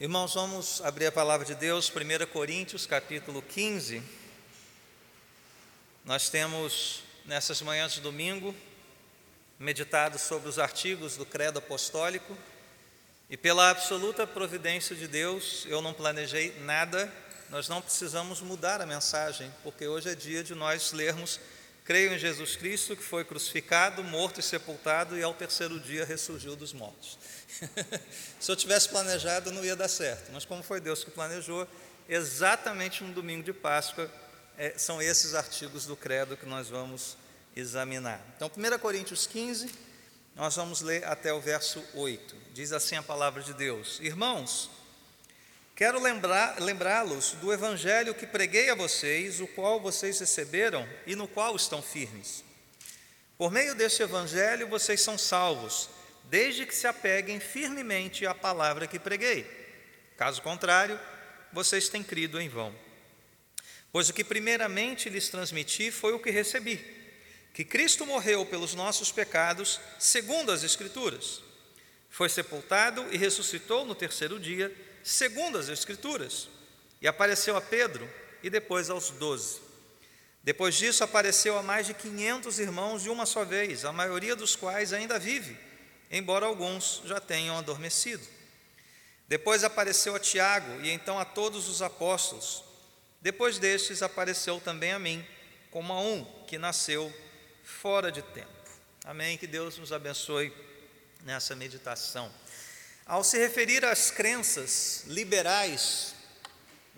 Irmãos, vamos abrir a palavra de Deus, 1 Coríntios, capítulo 15. Nós temos, nessas manhãs de domingo, meditado sobre os artigos do Credo Apostólico e, pela absoluta providência de Deus, eu não planejei nada, nós não precisamos mudar a mensagem, porque hoje é dia de nós lermos Creio em Jesus Cristo, que foi crucificado, morto e sepultado, e ao terceiro dia ressurgiu dos mortos. Se eu tivesse planejado, não ia dar certo, mas como foi Deus que planejou, exatamente no domingo de Páscoa, é, são esses artigos do Credo que nós vamos examinar. Então, 1 Coríntios 15, nós vamos ler até o verso 8. Diz assim a palavra de Deus: Irmãos, Quero lembrá-los do evangelho que preguei a vocês, o qual vocês receberam e no qual estão firmes. Por meio deste evangelho vocês são salvos, desde que se apeguem firmemente à palavra que preguei. Caso contrário, vocês têm crido em vão. Pois o que primeiramente lhes transmiti foi o que recebi: que Cristo morreu pelos nossos pecados, segundo as Escrituras. Foi sepultado e ressuscitou no terceiro dia segundo as Escrituras, e apareceu a Pedro e depois aos doze. Depois disso, apareceu a mais de quinhentos irmãos de uma só vez, a maioria dos quais ainda vive, embora alguns já tenham adormecido. Depois apareceu a Tiago e então a todos os apóstolos. Depois destes, apareceu também a mim, como a um que nasceu fora de tempo. Amém. Que Deus nos abençoe nessa meditação. Ao se referir às crenças liberais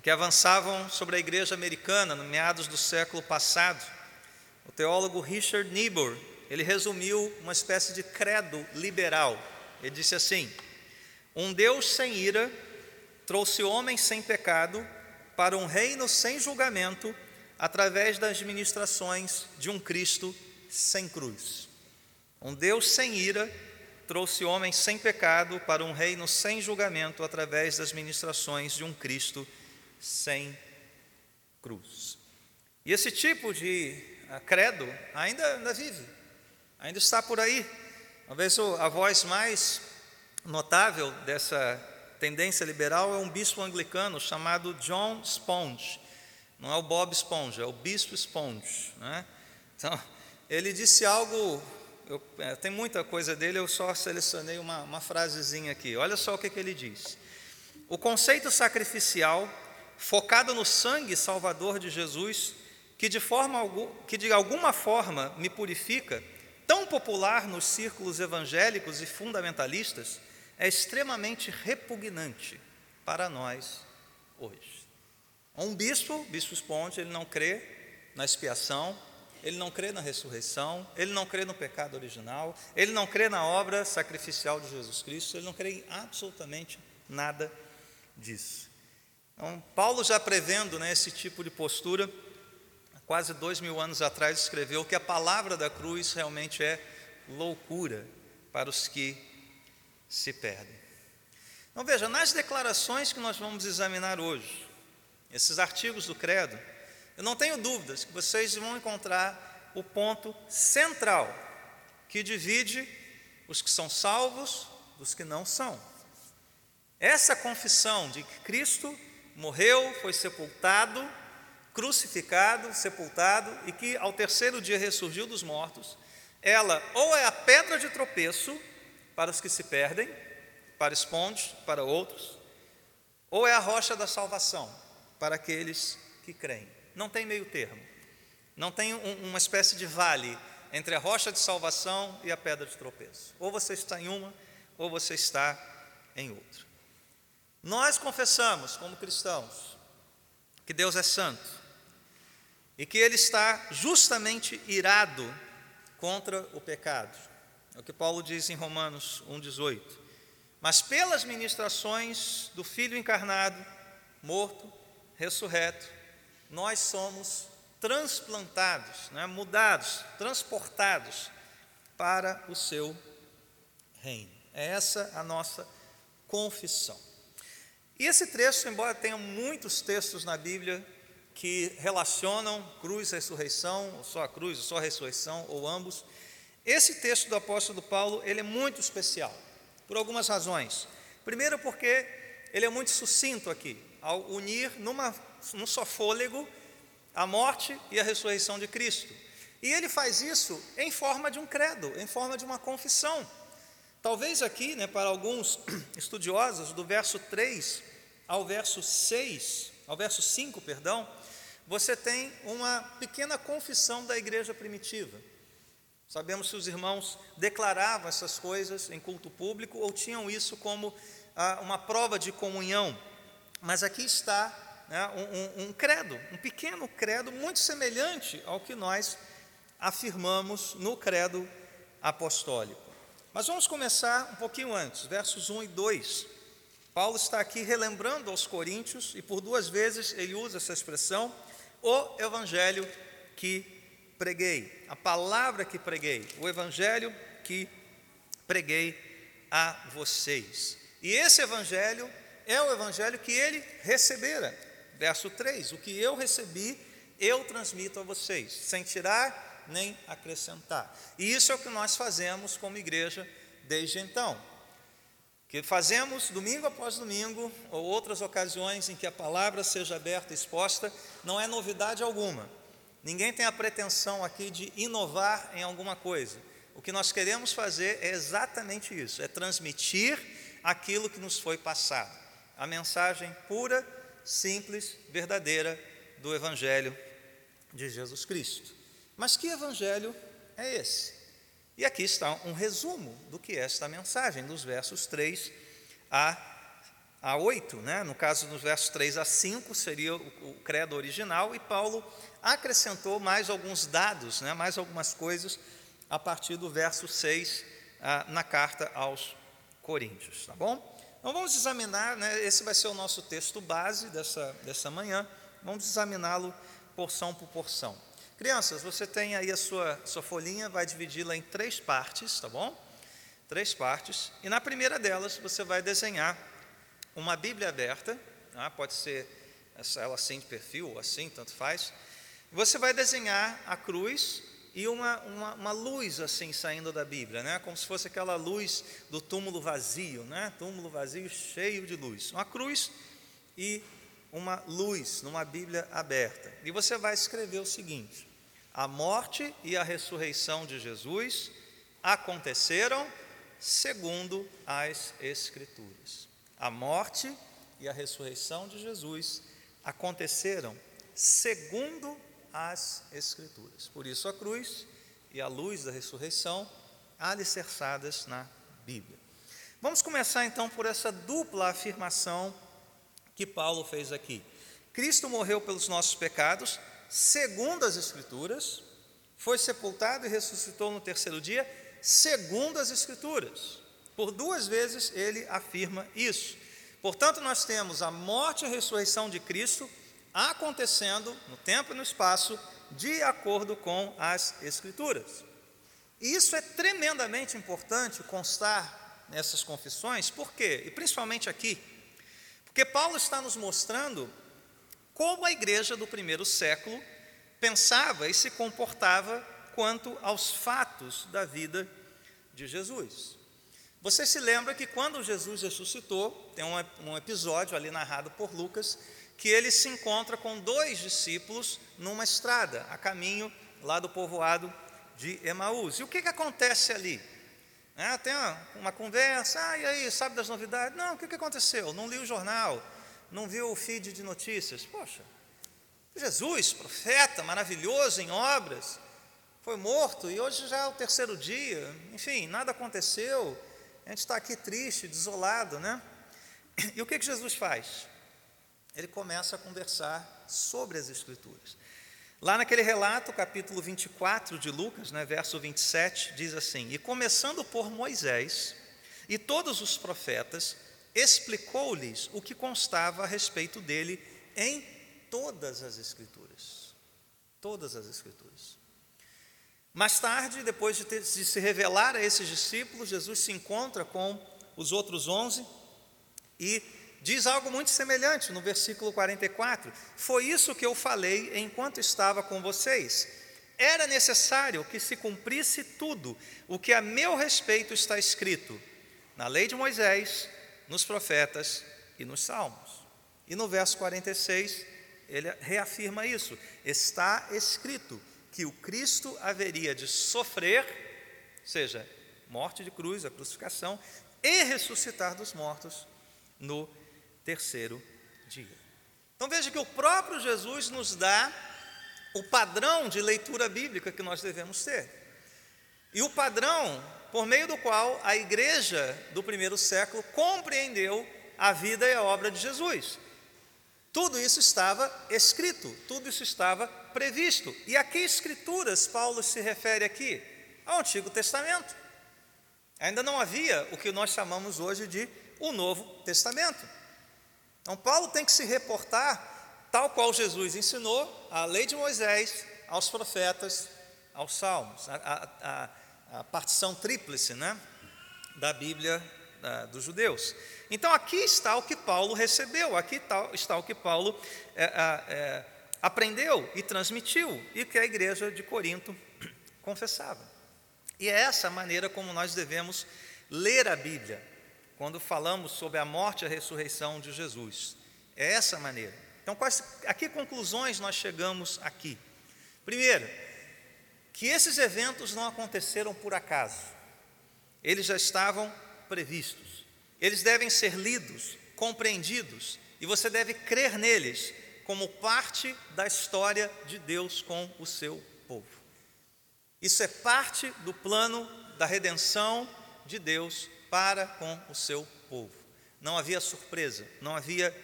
que avançavam sobre a igreja americana no meados do século passado, o teólogo Richard Niebuhr, ele resumiu uma espécie de credo liberal. Ele disse assim: Um Deus sem ira trouxe homens sem pecado para um reino sem julgamento através das ministrações de um Cristo sem cruz. Um Deus sem ira trouxe homens sem pecado para um reino sem julgamento através das ministrações de um Cristo sem cruz. E esse tipo de ah, credo ainda, ainda vive, ainda está por aí. Talvez a voz mais notável dessa tendência liberal é um bispo anglicano chamado John Sponge. Não é o Bob Sponge, é o bispo Sponge. Né? Então, ele disse algo eu, é, tem muita coisa dele, eu só selecionei uma, uma frasezinha aqui. Olha só o que, que ele diz. O conceito sacrificial, focado no sangue salvador de Jesus, que de, forma, que de alguma forma me purifica, tão popular nos círculos evangélicos e fundamentalistas, é extremamente repugnante para nós hoje. Um bispo, bispo Sponte, ele não crê na expiação, ele não crê na ressurreição, ele não crê no pecado original, ele não crê na obra sacrificial de Jesus Cristo, ele não crê em absolutamente nada disso. Então, Paulo, já prevendo né, esse tipo de postura, quase dois mil anos atrás, escreveu que a palavra da cruz realmente é loucura para os que se perdem. Então, veja, nas declarações que nós vamos examinar hoje, esses artigos do Credo, eu não tenho dúvidas que vocês vão encontrar o ponto central que divide os que são salvos dos que não são. Essa confissão de que Cristo morreu, foi sepultado, crucificado, sepultado e que ao terceiro dia ressurgiu dos mortos, ela ou é a pedra de tropeço para os que se perdem, para esponde, para outros, ou é a rocha da salvação para aqueles que creem. Não tem meio termo. Não tem um, uma espécie de vale entre a rocha de salvação e a pedra de tropeço. Ou você está em uma, ou você está em outra. Nós confessamos, como cristãos, que Deus é santo e que Ele está justamente irado contra o pecado. É o que Paulo diz em Romanos 1,18. Mas pelas ministrações do Filho encarnado, morto, ressurreto, nós somos transplantados, né, mudados, transportados para o seu reino. É essa a nossa confissão. E esse trecho, embora tenha muitos textos na Bíblia que relacionam cruz, ressurreição, ou só a cruz, ou só a ressurreição, ou ambos, esse texto do apóstolo Paulo, ele é muito especial, por algumas razões. Primeiro porque ele é muito sucinto aqui, ao unir numa, num só fôlego a morte e a ressurreição de Cristo. E ele faz isso em forma de um credo, em forma de uma confissão. Talvez aqui, né, para alguns estudiosos, do verso 3 ao verso 6, ao verso 5, perdão, você tem uma pequena confissão da igreja primitiva. Sabemos que os irmãos declaravam essas coisas em culto público ou tinham isso como ah, uma prova de comunhão. Mas aqui está né, um, um, um credo, um pequeno credo muito semelhante ao que nós afirmamos no credo apostólico. Mas vamos começar um pouquinho antes, versos 1 e 2. Paulo está aqui relembrando aos coríntios, e por duas vezes ele usa essa expressão, o evangelho que preguei, a palavra que preguei, o evangelho que preguei a vocês. E esse evangelho é o evangelho que ele recebera. Verso 3: O que eu recebi, eu transmito a vocês, sem tirar nem acrescentar. E isso é o que nós fazemos como igreja desde então. Que fazemos domingo após domingo, ou outras ocasiões em que a palavra seja aberta e exposta, não é novidade alguma. Ninguém tem a pretensão aqui de inovar em alguma coisa. O que nós queremos fazer é exatamente isso: é transmitir aquilo que nos foi passado. A mensagem pura, simples, verdadeira do Evangelho de Jesus Cristo. Mas que Evangelho é esse? E aqui está um resumo do que é esta mensagem, dos versos 3 a, a 8. Né? No caso, dos versos 3 a 5 seria o, credo original, e Paulo acrescentou mais alguns dados, né, mais algumas coisas, a partir do verso 6 ah, na carta aos Coríntios, tá bom? Então vamos examinar, né, esse vai ser o nosso texto base dessa, dessa manhã, vamos examiná-lo porção por porção. Crianças, você tem aí a sua, sua folhinha, vai dividi-la em três partes, tá bom? Três partes, e na primeira delas você vai desenhar uma Bíblia aberta, tá? pode ser ela assim de perfil ou assim, tanto faz, você vai desenhar a cruz e uma, uma, uma, luz assim saindo da Bíblia, né? como se fosse aquela luz do túmulo vazio, né? túmulo vazio cheio de luz. Uma cruz e uma luz numa Bíblia aberta. E você vai escrever o seguinte: a morte e a ressurreição de Jesus aconteceram segundo as Escrituras. A morte e a ressurreição de Jesus aconteceram segundo as Escrituras. Por isso a cruz e a luz da ressurreição alicerçadas na Bíblia. Vamos começar então por essa dupla afirmação que Paulo fez aqui. Cristo morreu pelos nossos pecados, segundo as Escrituras, foi sepultado e ressuscitou no terceiro dia, segundo as Escrituras. Por duas vezes ele afirma isso. Portanto, nós temos a morte e a ressurreição de Cristo acontecendo no tempo e no espaço, de acordo com as Escrituras. E isso é tremendamente importante constar nessas confissões, por quê? E principalmente aqui, porque Paulo está nos mostrando como a igreja do primeiro século pensava e se comportava quanto aos fatos da vida de Jesus. Você se lembra que quando Jesus ressuscitou, tem um, episódio ali narrado por Lucas, que ele se encontra com dois discípulos numa estrada, a caminho lá do povoado de Emaús. E o que, que acontece ali? É, tem uma, uma, conversa, ah, e aí, sabe das novidades? Não, o que, que aconteceu? Não li o jornal, não viu o feed de notícias. Poxa, Jesus, profeta, maravilhoso em obras, foi morto e hoje já é o terceiro dia, enfim, nada aconteceu, a gente está aqui triste, desolado, né? E o que, que Jesus faz? Ele começa a conversar sobre as Escrituras. Lá naquele relato, capítulo 24 de Lucas, né, verso 27, diz assim: E começando por Moisés e todos os profetas, explicou-lhes o que constava a respeito dele em todas as Escrituras. Todas as Escrituras. Mais tarde, depois de, ter, de se revelar a esses discípulos, Jesus se encontra com os outros onze e diz algo muito semelhante no versículo 44. Foi isso que eu falei enquanto estava com vocês. Era necessário que se cumprisse tudo o que a meu respeito está escrito na lei de Moisés, nos profetas e nos Salmos. E no verso 46, ele reafirma isso: está escrito que o Cristo haveria de sofrer, seja, morte de cruz, a crucificação, e ressuscitar dos mortos no terceiro dia. Então veja que o próprio Jesus nos dá o padrão de leitura bíblica que nós devemos ter. E o padrão por meio do qual a igreja do primeiro século compreendeu a vida e a obra de Jesus. Tudo isso estava escrito, tudo isso estava previsto. E a que escrituras Paulo se refere aqui? Ao Antigo Testamento. Ainda não havia o que nós chamamos hoje de o Novo Testamento. Então, Paulo tem que se reportar, tal qual Jesus ensinou, à lei de Moisés, aos profetas, aos salmos, a, a, a partição tríplice né, da Bíblia da, dos judeus. Então, aqui está o que Paulo recebeu, aqui está, está o que Paulo é, é, aprendeu e transmitiu, e que a igreja de Corinto confessava. E é essa a maneira como nós devemos ler a Bíblia quando falamos sobre a morte e a ressurreição de Jesus. É essa a maneira. Então, quais, a que conclusões nós chegamos aqui? Primeiro, que esses eventos não aconteceram por acaso, eles já estavam previstos, eles devem ser lidos, compreendidos, e você deve crer neles como parte da história de Deus com o seu povo. Isso é parte do plano da redenção de Deus para com o seu povo. Não havia surpresa, não havia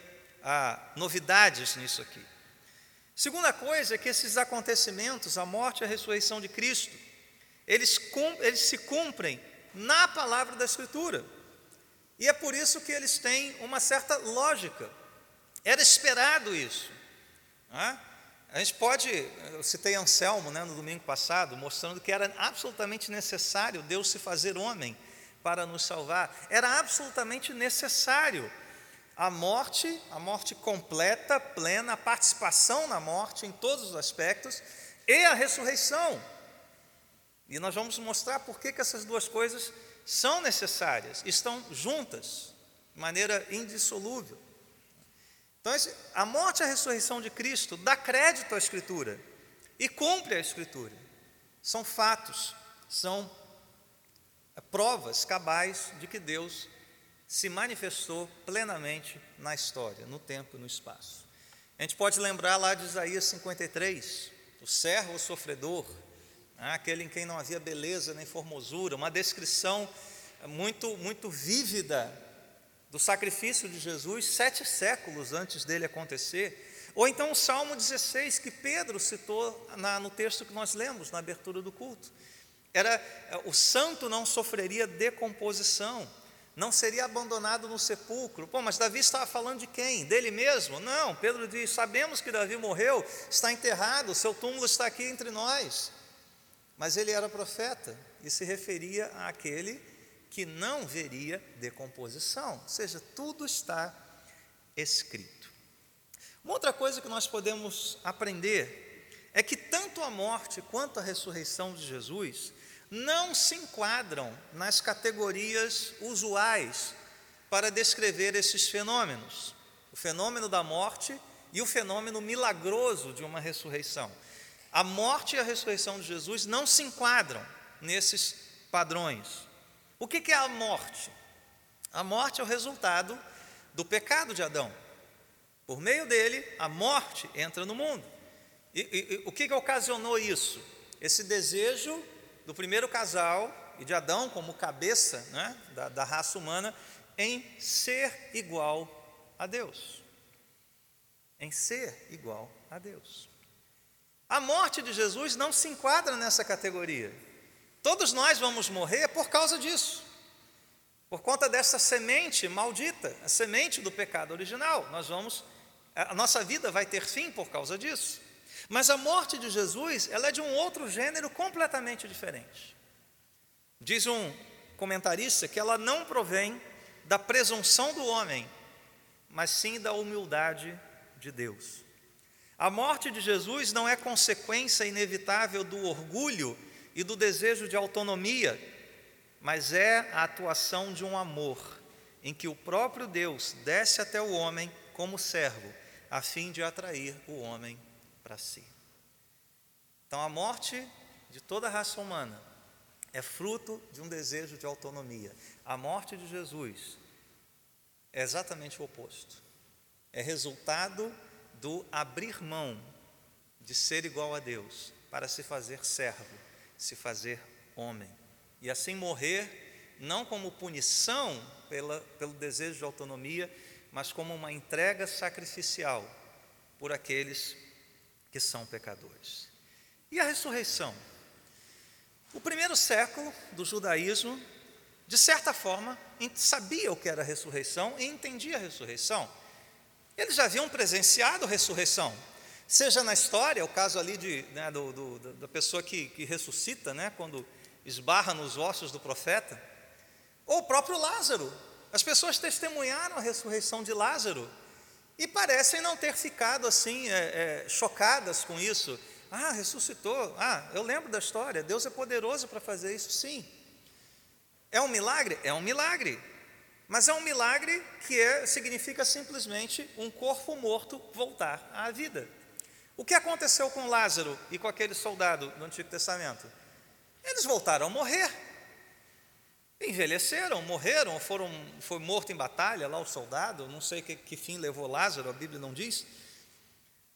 ah, novidades nisso aqui. Segunda coisa é que esses acontecimentos, a morte e a ressurreição de Cristo, eles, eles se cumprem na palavra da Escritura. E é por isso que eles têm uma certa lógica. Era esperado isso. Né? A gente pode, eu citei Anselmo né, no domingo passado, mostrando que era absolutamente necessário Deus se fazer homem para nos salvar. Era absolutamente necessário a morte, a morte completa, plena, a participação na morte em todos os aspectos e a ressurreição. E nós vamos mostrar por que, que essas duas coisas são necessárias, estão juntas, de maneira indissolúvel. Então, a morte e a ressurreição de Cristo dá crédito à Escritura e cumpre a Escritura. São fatos, são provas cabais de que Deus se manifestou plenamente na história, no tempo e no espaço. A gente pode lembrar lá de Isaías 53, o servo sofredor, né, aquele em quem não havia beleza nem formosura, uma descrição muito, muito vívida do sacrifício de Jesus sete séculos antes dele acontecer. Ou então o Salmo 16, que Pedro citou na, no texto que nós lemos na abertura do culto. Era o santo não sofreria decomposição, não seria abandonado no sepulcro. Pô, mas Davi estava falando de quem? Dele mesmo? Não, Pedro diz: sabemos que Davi morreu, está enterrado, seu túmulo está aqui entre nós. Mas ele era profeta e se referia àquele que não veria decomposição, ou seja, tudo está escrito. Uma outra coisa que nós podemos aprender é que tanto a morte quanto a ressurreição de Jesus não se enquadram nas categorias usuais para descrever esses fenômenos, o fenômeno da morte e o fenômeno milagroso de uma ressurreição. A morte e a ressurreição de Jesus não se enquadram nesses padrões. O que é a morte? A morte é o resultado do pecado de Adão. Por meio dele, a morte entra no mundo. E, e, e o que, que ocasionou isso? Esse desejo do primeiro casal e de Adão como cabeça né, da, da raça humana em ser igual a Deus. Em ser igual a Deus. A morte de Jesus não se enquadra nessa categoria. Todos nós vamos morrer por causa disso. Por conta dessa semente maldita, a semente do pecado original. Nós vamos a nossa vida vai ter fim por causa disso. Mas a morte de Jesus, ela é de um outro gênero completamente diferente. Diz um comentarista que ela não provém da presunção do homem, mas sim da humildade de Deus. A morte de Jesus não é consequência inevitável do orgulho e do desejo de autonomia, mas é a atuação de um amor em que o próprio Deus desce até o homem como servo, a fim de atrair o homem para si. Então, a morte de toda a raça humana é fruto de um desejo de autonomia. A morte de Jesus é exatamente o oposto. É resultado do abrir mão de ser igual a Deus para se fazer servo, se fazer homem. E assim morrer, não como punição pela, pelo desejo de autonomia, mas como uma entrega sacrificial por aqueles que são pecadores. E a ressurreição? O primeiro século do judaísmo, de certa forma, sabia o que era a ressurreição e entendia a ressurreição. Eles já haviam presenciado a ressurreição, seja na história, o caso ali de, né, do, do, da pessoa que, que ressuscita, né, quando esbarra nos ossos do profeta, ou o próprio Lázaro. As pessoas testemunharam a ressurreição de Lázaro e parecem não ter ficado assim é, é, chocadas com isso. Ah, ressuscitou. Ah, eu lembro da história. Deus é poderoso para fazer isso, sim. É um milagre? É um milagre. Mas é um milagre que é, significa simplesmente um corpo morto voltar à vida. O que aconteceu com Lázaro e com aquele soldado do Antigo Testamento? Eles voltaram a morrer. Envelheceram, morreram, foram, foi morto em batalha lá o soldado, não sei que, que fim levou Lázaro, a Bíblia não diz.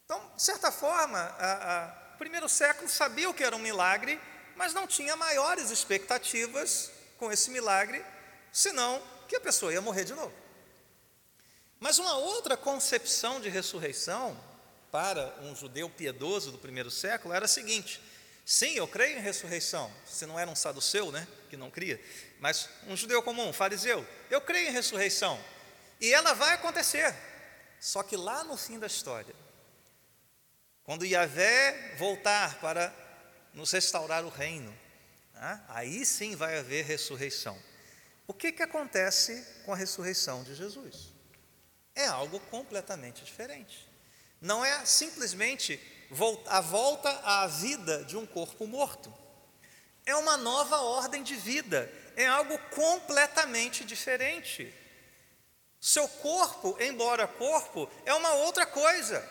Então, de certa forma, a, a, o primeiro século sabia o que era um milagre, mas não tinha maiores expectativas com esse milagre, senão que a pessoa ia morrer de novo. Mas uma outra concepção de ressurreição para um judeu piedoso do primeiro século era a seguinte: sim, eu creio em ressurreição, se não era um saduceu, né, que não cria, mas um judeu comum, um fariseu, eu creio em ressurreição, e ela vai acontecer, só que lá no fim da história, quando Yahvé voltar para nos restaurar o reino, né, aí sim vai haver ressurreição. O que, que acontece com a ressurreição de Jesus? É algo completamente diferente. Não é simplesmente a volta à vida de um corpo morto. É uma nova ordem de vida, é algo completamente diferente. Seu corpo, embora corpo, é uma outra coisa,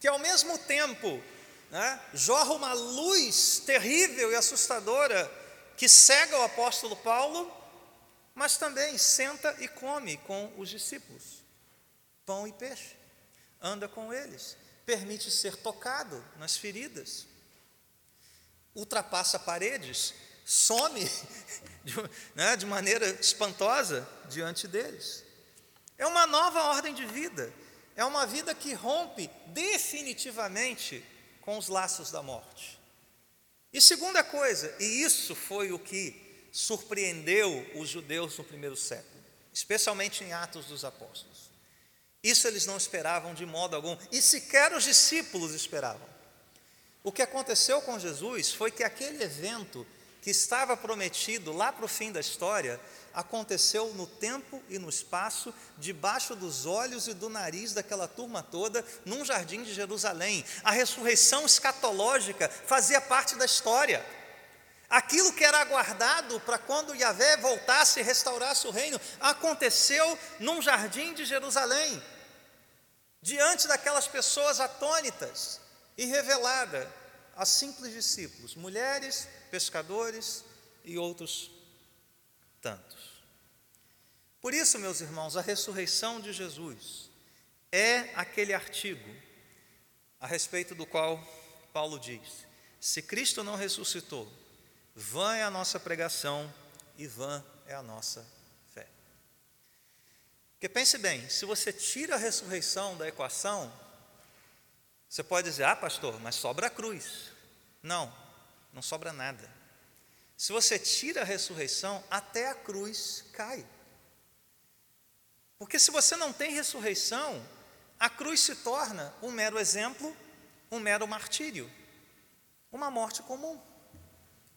que ao mesmo tempo né, jorra uma luz terrível e assustadora que cega o apóstolo Paulo, mas também senta e come com os discípulos. Pão e peixe. Anda com eles, permite ser tocado nas feridas, ultrapassa paredes, some de, né, de maneira espantosa diante deles. É uma nova ordem de vida, é uma vida que rompe definitivamente com os laços da morte. E segunda coisa, e isso foi o que surpreendeu os judeus no primeiro século, especialmente em Atos dos Apóstolos. Isso eles não esperavam de modo algum, e sequer os discípulos esperavam. O que aconteceu com Jesus foi que aquele evento que estava prometido lá para o fim da história aconteceu no tempo e no espaço, debaixo dos olhos e do nariz daquela turma toda, num jardim de Jerusalém. A ressurreição escatológica fazia parte da história. Aquilo que era aguardado para quando Yahvé voltasse e restaurasse o reino, aconteceu num jardim de Jerusalém diante daquelas pessoas atônitas e revelada a simples discípulos, mulheres, pescadores e outros tantos. Por isso, meus irmãos, a ressurreição de Jesus é aquele artigo a respeito do qual Paulo diz: se Cristo não ressuscitou, vã é a nossa pregação e vã é a nossa porque pense bem, se você tira a ressurreição da equação, você pode dizer, ah, pastor, mas sobra a cruz. Não, não sobra nada. Se você tira a ressurreição, até a cruz cai. Porque se você não tem ressurreição, a cruz se torna um mero exemplo, um mero martírio, uma morte comum,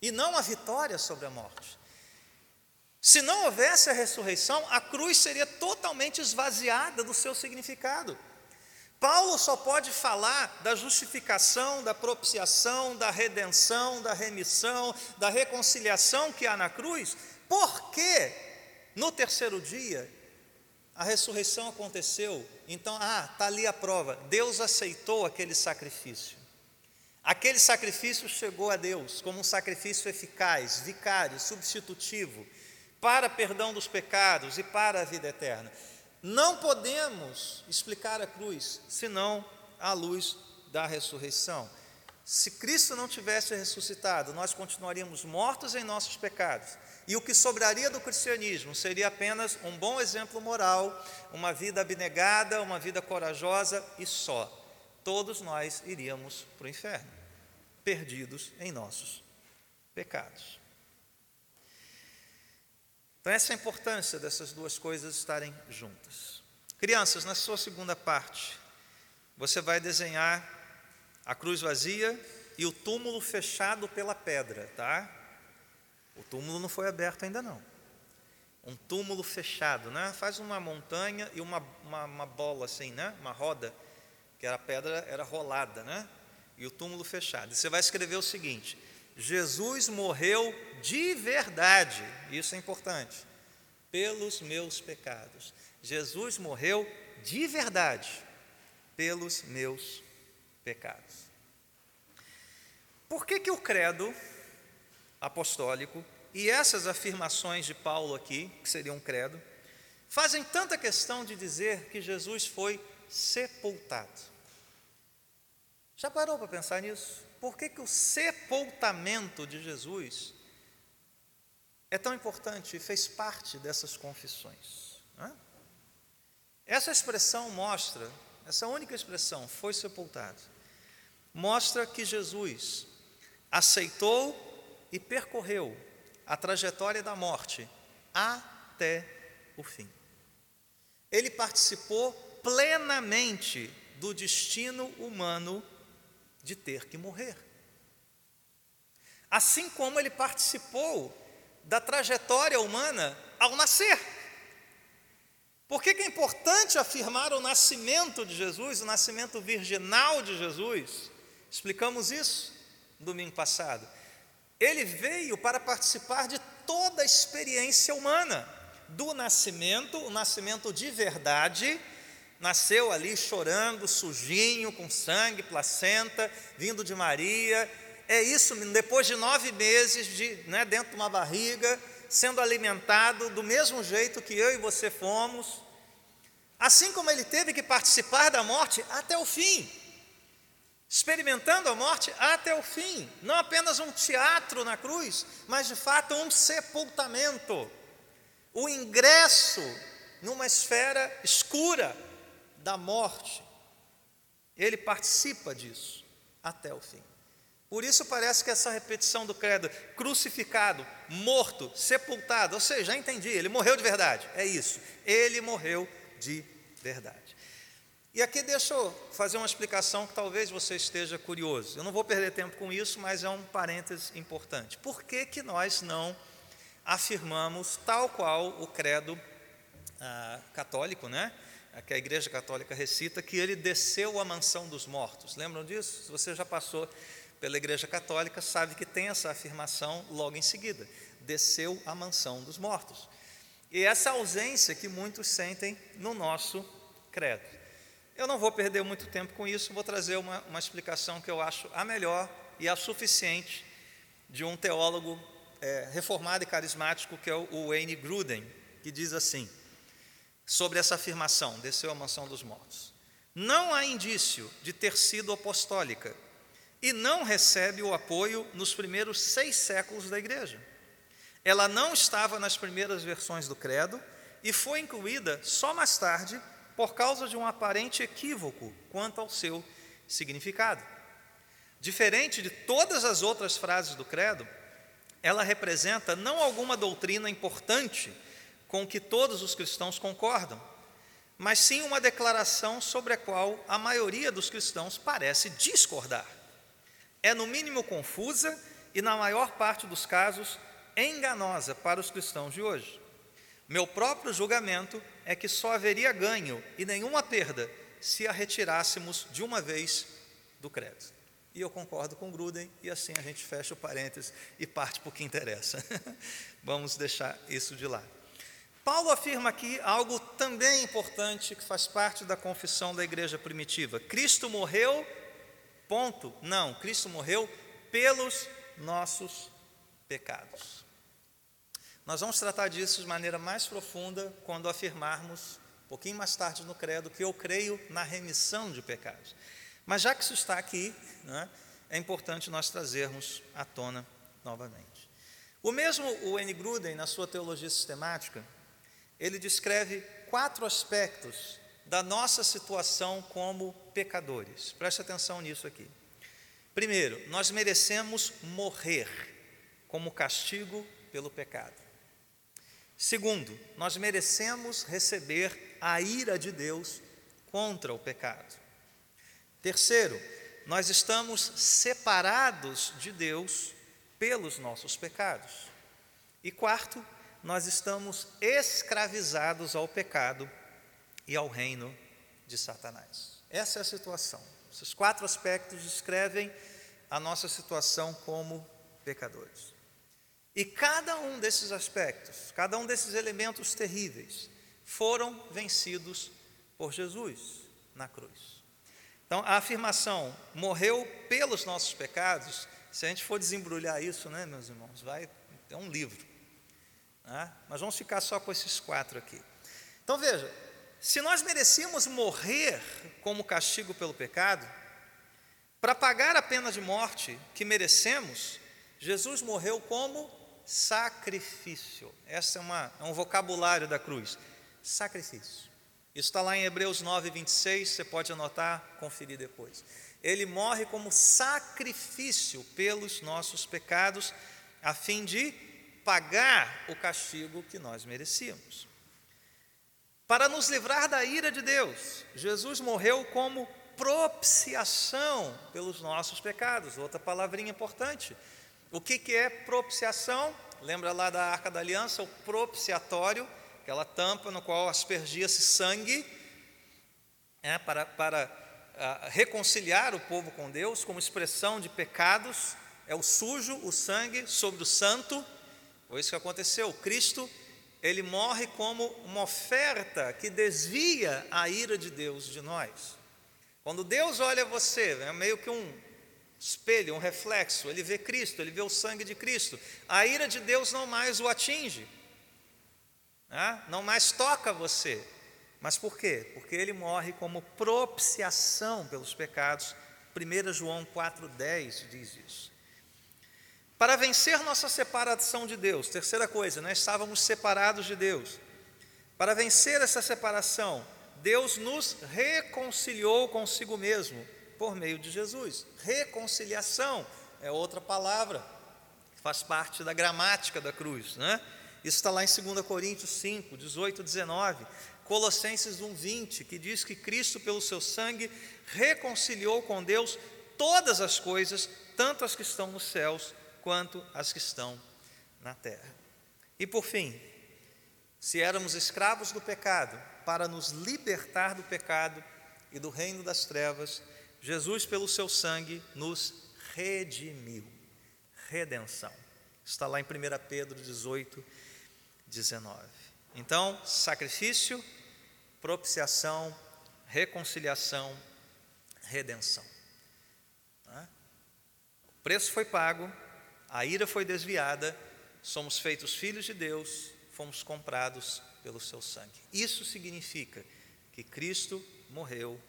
e não a vitória sobre a morte. Se não houvesse a ressurreição, a cruz seria totalmente esvaziada do seu significado. Paulo só pode falar da justificação, da propiciação, da redenção, da remissão, da reconciliação que há na cruz, porque No terceiro dia, a ressurreição aconteceu, então, ah, está ali a prova. Deus aceitou aquele sacrifício. Aquele sacrifício chegou a Deus como um sacrifício eficaz, vicário, substitutivo, para perdão dos pecados e para a vida eterna. Não podemos explicar a cruz senão à luz da ressurreição. Se Cristo não tivesse ressuscitado, nós continuaríamos mortos em nossos pecados. E o que sobraria do cristianismo seria apenas um bom exemplo moral, uma vida abnegada, uma vida corajosa e só. Todos nós iríamos para o inferno, perdidos em nossos pecados. Então, essa é a importância dessas duas coisas estarem juntas. Crianças, na sua segunda parte, você vai desenhar a cruz vazia e o túmulo fechado pela pedra, tá? O túmulo não foi aberto ainda não. Um túmulo fechado, né? Faz uma montanha e uma, uma, uma bola assim, né? Uma roda, que a pedra era rolada, né? E o túmulo fechado. E você vai escrever o seguinte: Jesus morreu de verdade, isso é importante, pelos meus pecados. Jesus morreu de verdade pelos meus pecados. Por que, que o credo apostólico e essas afirmações de Paulo aqui, que seriam um credo, fazem tanta questão de dizer que Jesus foi sepultado. Já parou para pensar nisso? Por que, que o sepultamento de Jesus é tão importante e fez parte dessas confissões? Essa expressão mostra, essa única expressão, foi sepultado, mostra que Jesus aceitou e percorreu a trajetória da morte até o fim. Ele participou plenamente do destino humano de ter que morrer. Assim como ele participou da trajetória humana ao nascer. Por que, é importante afirmar o nascimento de Jesus, o nascimento virginal de Jesus? Explicamos isso domingo passado. Ele veio para participar de toda a experiência humana, do nascimento, o nascimento de verdade, nasceu ali chorando, sujinho, com sangue, placenta, vindo de Maria. É isso, depois de nove meses de, né, dentro de uma barriga, sendo alimentado do mesmo jeito que eu e você fomos. Assim como ele teve que participar da morte até o fim experimentando a morte até o fim, não apenas um teatro na cruz, mas de fato um sepultamento, o ingresso numa esfera escura da morte. Ele participa disso até o fim. Por isso parece que essa repetição do credo, crucificado, morto, sepultado, ou seja, já entendi, ele morreu de verdade, é isso, ele morreu de verdade. E aqui deixa eu fazer uma explicação que talvez você esteja curioso. Eu não vou perder tempo com isso, mas é um parêntese importante. Por que, que nós não afirmamos, tal qual o credo ah, católico, né? Que a Igreja Católica recita, que ele desceu à mansão dos mortos. Lembram disso? Se você já passou pela Igreja Católica, sabe que tem essa afirmação logo em seguida: desceu à mansão dos mortos. E essa ausência que muitos sentem no nosso credo. Eu não vou perder muito tempo com isso, vou trazer uma, uma explicação que eu acho a melhor e a suficiente de um teólogo é, reformado e carismático que é o Wayne Gruden, que diz assim, sobre essa afirmação, desceu a mansão dos mortos. Não há indício de ter sido apostólica e não recebe o apoio nos primeiros seis séculos da igreja. Ela não estava nas primeiras versões do credo e foi incluída só mais tarde por causa de um aparente equívoco quanto ao seu significado. Diferente de todas as outras frases do Credo, ela representa não alguma doutrina importante com que todos os cristãos concordam, mas sim uma declaração sobre a qual a maioria dos cristãos parece discordar. É, no mínimo, confusa e, na maior parte dos casos, enganosa para os cristãos de hoje. Meu próprio julgamento é que só haveria ganho e nenhuma perda se a retirássemos de uma vez do crédito. E eu concordo com Gruden, e assim a gente fecha o parênteses e parte para o que interessa. Vamos deixar isso de lado. Paulo afirma aqui algo também importante que faz parte da confissão da igreja primitiva: Cristo morreu, ponto. Não, Cristo morreu pelos nossos pecados. Nós vamos tratar disso de maneira mais profunda quando afirmarmos, um pouquinho mais tarde no Credo, que eu creio na remissão de pecados. Mas já que isso está aqui, né, é importante nós trazermos à tona novamente. O mesmo o N. Gruden, na sua teologia sistemática, ele descreve quatro aspectos da nossa situação como pecadores. Preste atenção nisso aqui. Primeiro, nós merecemos morrer como castigo pelo pecado. Segundo, nós merecemos receber a ira de Deus contra o pecado. Terceiro, nós estamos separados de Deus pelos nossos pecados. E quarto, nós estamos escravizados ao pecado e ao reino de Satanás. Essa é a situação. Esses quatro aspectos descrevem a nossa situação como pecadores. E cada um desses aspectos, cada um desses elementos terríveis, foram vencidos por Jesus na cruz. Então, a afirmação morreu pelos nossos pecados, se a gente for desembrulhar isso, né, meus irmãos, vai é um livro. Né? Mas vamos ficar só com esses quatro aqui. Então veja, se nós merecíamos morrer como castigo pelo pecado, para pagar a pena de morte que merecemos, Jesus morreu como sacrifício. Esse é, uma, é um vocabulário da cruz. Sacrifício. Isso está lá em Hebreus 9, 26, você pode anotar, conferir depois. Ele morre como sacrifício pelos nossos pecados, a fim de pagar o castigo que nós merecíamos. Para nos livrar da ira de Deus, Jesus morreu como propiciação pelos nossos pecados. Outra palavrinha importante. O que, que é propiciação? Lembra lá da Arca da Aliança, o propiciatório, aquela tampa no qual aspergia-se sangue é, para, para uh, reconciliar o povo com Deus, como expressão de pecados. É o sujo, o sangue sobre o santo foi isso que aconteceu. Cristo, ele morre como uma oferta que desvia a ira de Deus de nós. Quando Deus olha você, é meio que um espelho, um reflexo, ele vê Cristo, ele vê o sangue de Cristo. A ira de Deus não mais o atinge, né? não mais toca você. Mas por quê? Porque ele morre como propiciação pelos pecados. 1 João 4,10 diz isso. Para vencer nossa separação de Deus, terceira coisa, nós estávamos separados de Deus. Para vencer essa separação, Deus nos reconciliou consigo mesmo por meio de Jesus. Reconciliação é outra palavra, faz parte da gramática da cruz, né? Isso está lá em 2 Coríntios 5, 18 19. Colossenses 1, 20, que diz que Cristo, pelo seu sangue, reconciliou com Deus todas as coisas, tanto as que estão nos céus quanto as que estão na terra. E por fim, se éramos escravos do pecado, para nos libertar do pecado e do reino das trevas, Jesus, pelo seu sangue, nos redimiu. Redenção. Está lá em 1 Pedro 18, 19. Então, sacrifício, propiciação, reconciliação, redenção. O preço foi pago, a ira foi desviada, somos feitos filhos de Deus, fomos comprados pelo seu sangue. Isso significa que Cristo morreu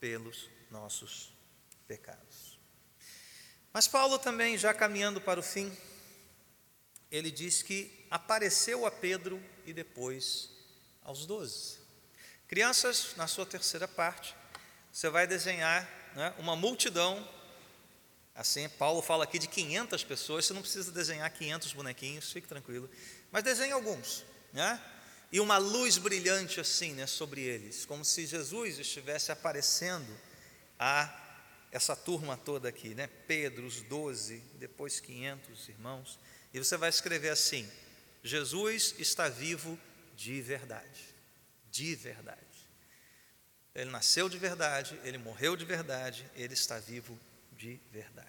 pelos nossos pecados. Mas Paulo também, já caminhando para o fim, ele diz que apareceu a Pedro e depois aos doze. Crianças, na sua terceira parte, você vai desenhar né, uma multidão Assim, Paulo fala aqui de 500 pessoas, você não precisa desenhar 500 bonequinhos, fique tranquilo, mas desenhe alguns, né? E uma luz brilhante assim, né, sobre eles, como se Jesus estivesse aparecendo a essa turma toda aqui, né? Pedro, os 12, depois 500 irmãos, e você vai escrever assim: Jesus está vivo de verdade. De verdade. Ele nasceu de verdade, ele morreu de verdade, ele está vivo de verdade.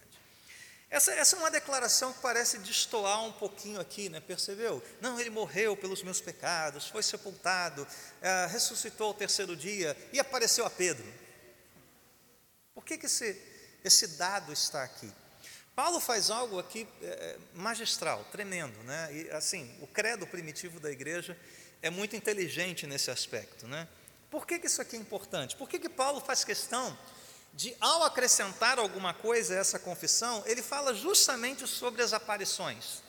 Essa, essa é uma declaração que parece destoar um pouquinho aqui, né? percebeu? Não, ele morreu pelos meus pecados, foi sepultado, é, ressuscitou ao terceiro dia e apareceu a Pedro. Por que, que esse, esse dado está aqui? Paulo faz algo aqui é, magistral, tremendo, né? E assim, o credo primitivo da igreja é muito inteligente nesse aspecto, né? Por que, que isso aqui é importante? Por que, que Paulo faz questão de, ao acrescentar alguma coisa a essa confissão, ele fala justamente sobre as aparições?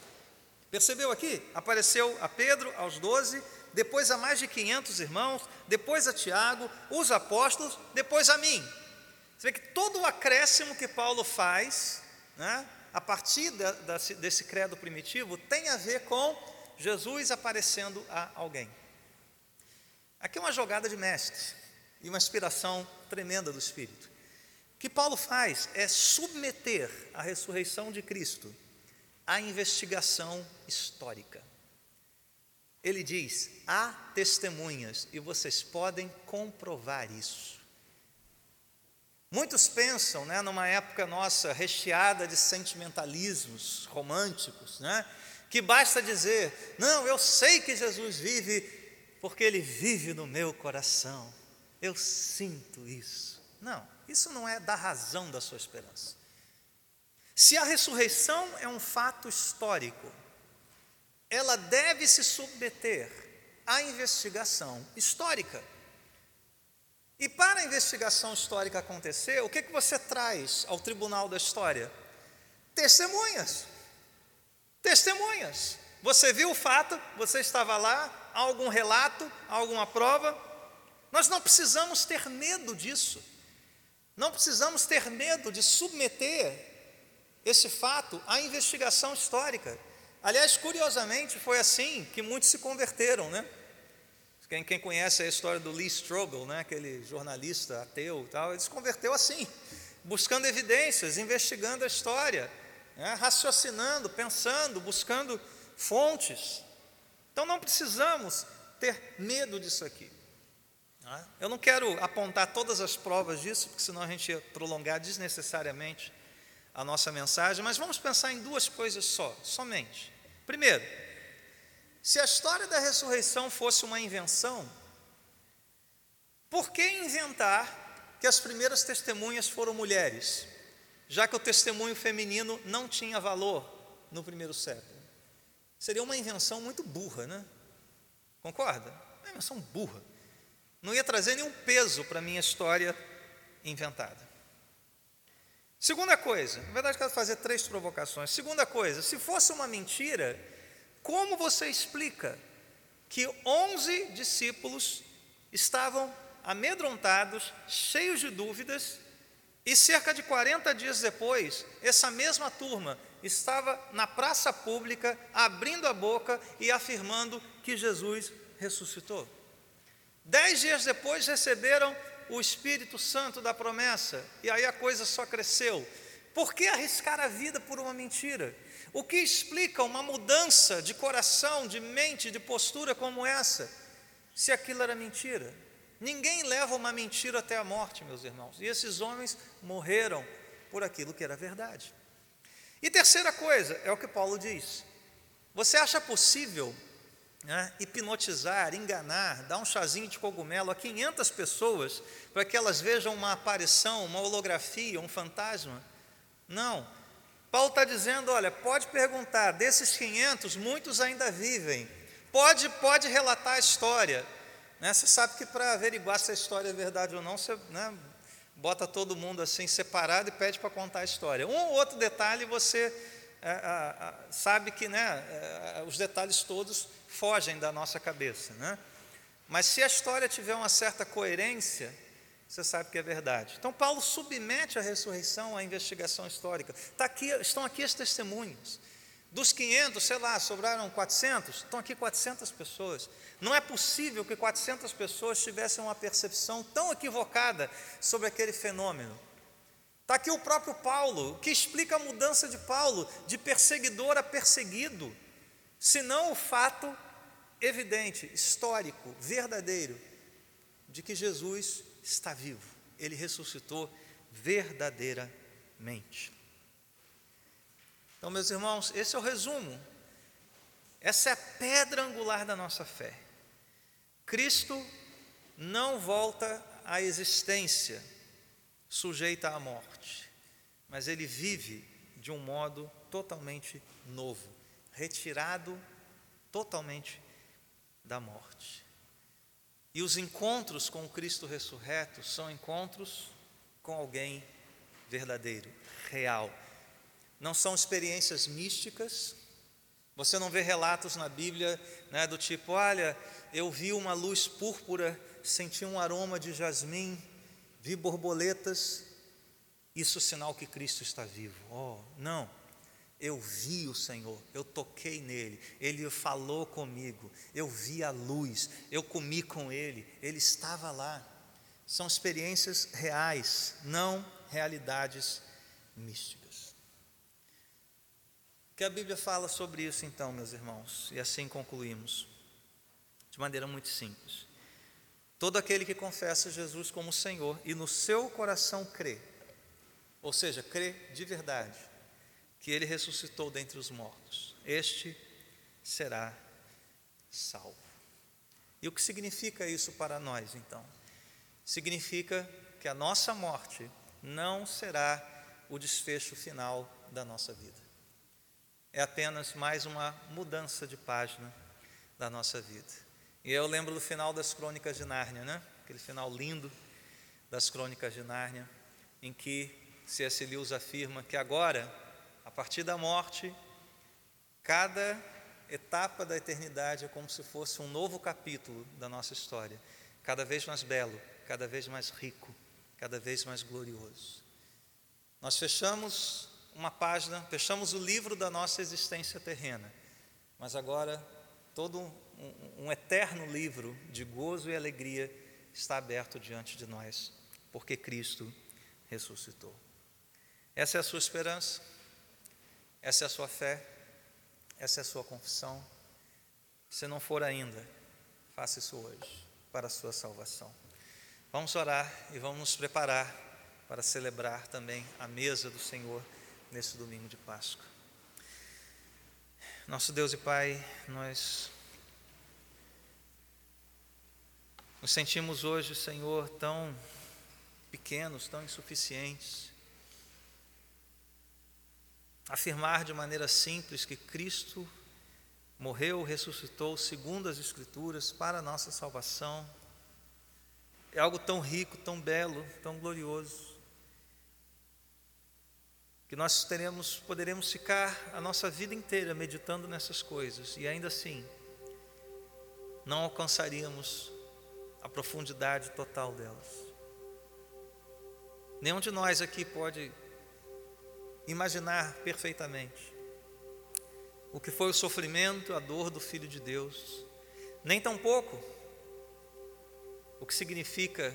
Percebeu aqui? Apareceu a Pedro aos doze, depois a mais de 500 irmãos, depois a Tiago, os apóstolos, depois a mim. Você vê que todo o acréscimo que Paulo faz né, a partir da, da, desse credo primitivo, tem a ver com Jesus aparecendo a alguém. Aqui é uma jogada de mestre e uma inspiração tremenda do Espírito. O que Paulo faz é submeter a ressurreição de Cristo à investigação histórica. Ele diz: há testemunhas e vocês podem comprovar isso. Muitos pensam, né, numa época nossa recheada de sentimentalismos românticos, né, que basta dizer: Não, eu sei que Jesus vive, porque Ele vive no meu coração, eu sinto isso. Não, isso não é da razão da sua esperança. Se a ressurreição é um fato histórico, ela deve se submeter à investigação histórica. E para a investigação histórica acontecer, o que, que você traz ao tribunal da história? Testemunhas. Testemunhas. Você viu o fato, você estava lá, algum relato, alguma prova. Nós não precisamos ter medo disso. Não precisamos ter medo de submeter esse fato à investigação histórica. Aliás, curiosamente, foi assim que muitos se converteram, né? Quem, quem conhece a história do Lee Strobel, né, aquele jornalista ateu e tal, ele se converteu assim, buscando evidências, investigando a história, né, raciocinando, pensando, buscando fontes. Então não precisamos ter medo disso aqui. Né. Eu não quero apontar todas as provas disso, porque senão a gente ia prolongar desnecessariamente a nossa mensagem, mas vamos pensar em duas coisas só, somente. Primeiro, se a história da ressurreição fosse uma invenção, por que inventar que as primeiras testemunhas foram mulheres, já que o testemunho feminino não tinha valor no primeiro século? Seria uma invenção muito burra, né? Concorda? Uma invenção burra. Não ia trazer nenhum peso para a minha história inventada. Segunda coisa, na verdade, quero fazer três provocações. Segunda coisa, se fosse uma mentira, como você explica que 11 discípulos estavam amedrontados, cheios de dúvidas, e cerca de 40 dias depois, essa mesma turma estava na praça pública, abrindo a boca e afirmando que Jesus ressuscitou? Dez dias depois receberam o Espírito Santo da promessa, e aí a coisa só cresceu. Por que arriscar a vida por uma mentira? O que explica uma mudança de coração, de mente, de postura como essa, se aquilo era mentira? Ninguém leva uma mentira até a morte, meus irmãos, e esses homens morreram por aquilo que era verdade. E terceira coisa, é o que Paulo diz: você acha possível né, hipnotizar, enganar, dar um chazinho de cogumelo a 500 pessoas para que elas vejam uma aparição, uma holografia, um fantasma? Não, Paulo está dizendo: olha, pode perguntar, desses 500, muitos ainda vivem. Pode, pode relatar a história. Né? Você sabe que para averiguar se a história é verdade ou não, você né, bota todo mundo assim separado e pede para contar a história. Um ou outro detalhe você sabe que né, os detalhes todos fogem da nossa cabeça. Né? Mas se a história tiver uma certa coerência, você sabe que é verdade. Então, Paulo submete a ressurreição à investigação histórica. Tá aqui, estão aqui os testemunhos. Dos 500, sei lá, sobraram 400, estão aqui 400 pessoas. Não é possível que 400 pessoas tivessem uma percepção tão equivocada sobre aquele fenômeno. Está aqui o próprio Paulo, que explica a mudança de Paulo de perseguidor a perseguido, senão o fato evidente, histórico, verdadeiro, de que Jesus está vivo, ele ressuscitou verdadeiramente. Então, meus irmãos, esse é o resumo. Essa é a pedra angular da nossa fé. Cristo não volta à existência sujeita à morte, mas ele vive de um modo totalmente novo, retirado totalmente da morte. E os encontros com o Cristo ressurreto são encontros com alguém verdadeiro, real. Não são experiências místicas. Você não vê relatos na Bíblia né, do tipo: olha, eu vi uma luz púrpura, senti um aroma de jasmim, vi borboletas. Isso é sinal que Cristo está vivo. Oh, não. Eu vi o Senhor, eu toquei nele, ele falou comigo, eu vi a luz, eu comi com ele, ele estava lá. São experiências reais, não realidades místicas. O que a Bíblia fala sobre isso então, meus irmãos? E assim concluímos, de maneira muito simples. Todo aquele que confessa Jesus como Senhor e no seu coração crê, ou seja, crê de verdade, que ele ressuscitou dentre os mortos, este será salvo. E o que significa isso para nós, então? Significa que a nossa morte não será o desfecho final da nossa vida. É apenas mais uma mudança de página da nossa vida. E eu lembro do final das Crônicas de Nárnia, né? Aquele final lindo das Crônicas de Nárnia, em que C.S. Lewis afirma que agora a partir da morte, cada etapa da eternidade é como se fosse um novo capítulo da nossa história, cada vez mais belo, cada vez mais rico, cada vez mais glorioso. Nós fechamos uma página, fechamos o livro da nossa existência terrena, mas agora todo um, eterno livro de gozo e alegria está aberto diante de nós, porque Cristo ressuscitou. Essa é a sua esperança? Essa é a sua fé, essa é a sua confissão. Se não for ainda, faça isso hoje para a sua salvação. Vamos orar e vamos nos preparar para celebrar também a mesa do Senhor nesse domingo de Páscoa. Nosso Deus e Pai, nós nos sentimos hoje, Senhor, tão pequenos, tão insuficientes afirmar de maneira simples que Cristo morreu, ressuscitou segundo as Escrituras para a nossa salvação. É algo tão rico, tão belo, tão glorioso, que nós teremos, poderemos ficar a nossa vida inteira meditando nessas coisas e ainda assim não alcançaríamos a profundidade total delas. Nenhum de nós aqui pode imaginar perfeitamente o que foi o sofrimento, a dor do Filho de Deus, nem tampouco o que significa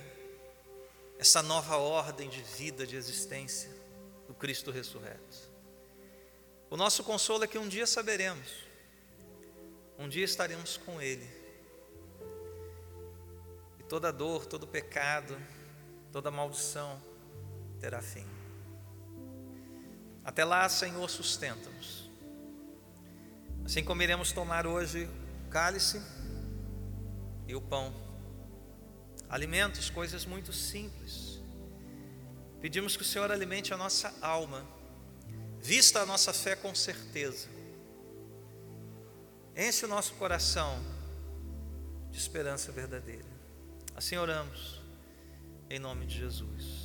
essa nova ordem de vida, de existência do Cristo ressurreto. O nosso consolo é que um dia saberemos, um dia estaremos com Ele, toda dor, todo pecado, toda maldição terá fim. Até lá, Senhor, sustenta-nos. Assim como iremos tomar hoje o cálice e o pão, alimentos, coisas muito simples. Pedimos que o Senhor alimente a nossa alma, vista a nossa fé com certeza, enche o nosso coração de esperança verdadeira. Assim oramos, em nome de Jesus.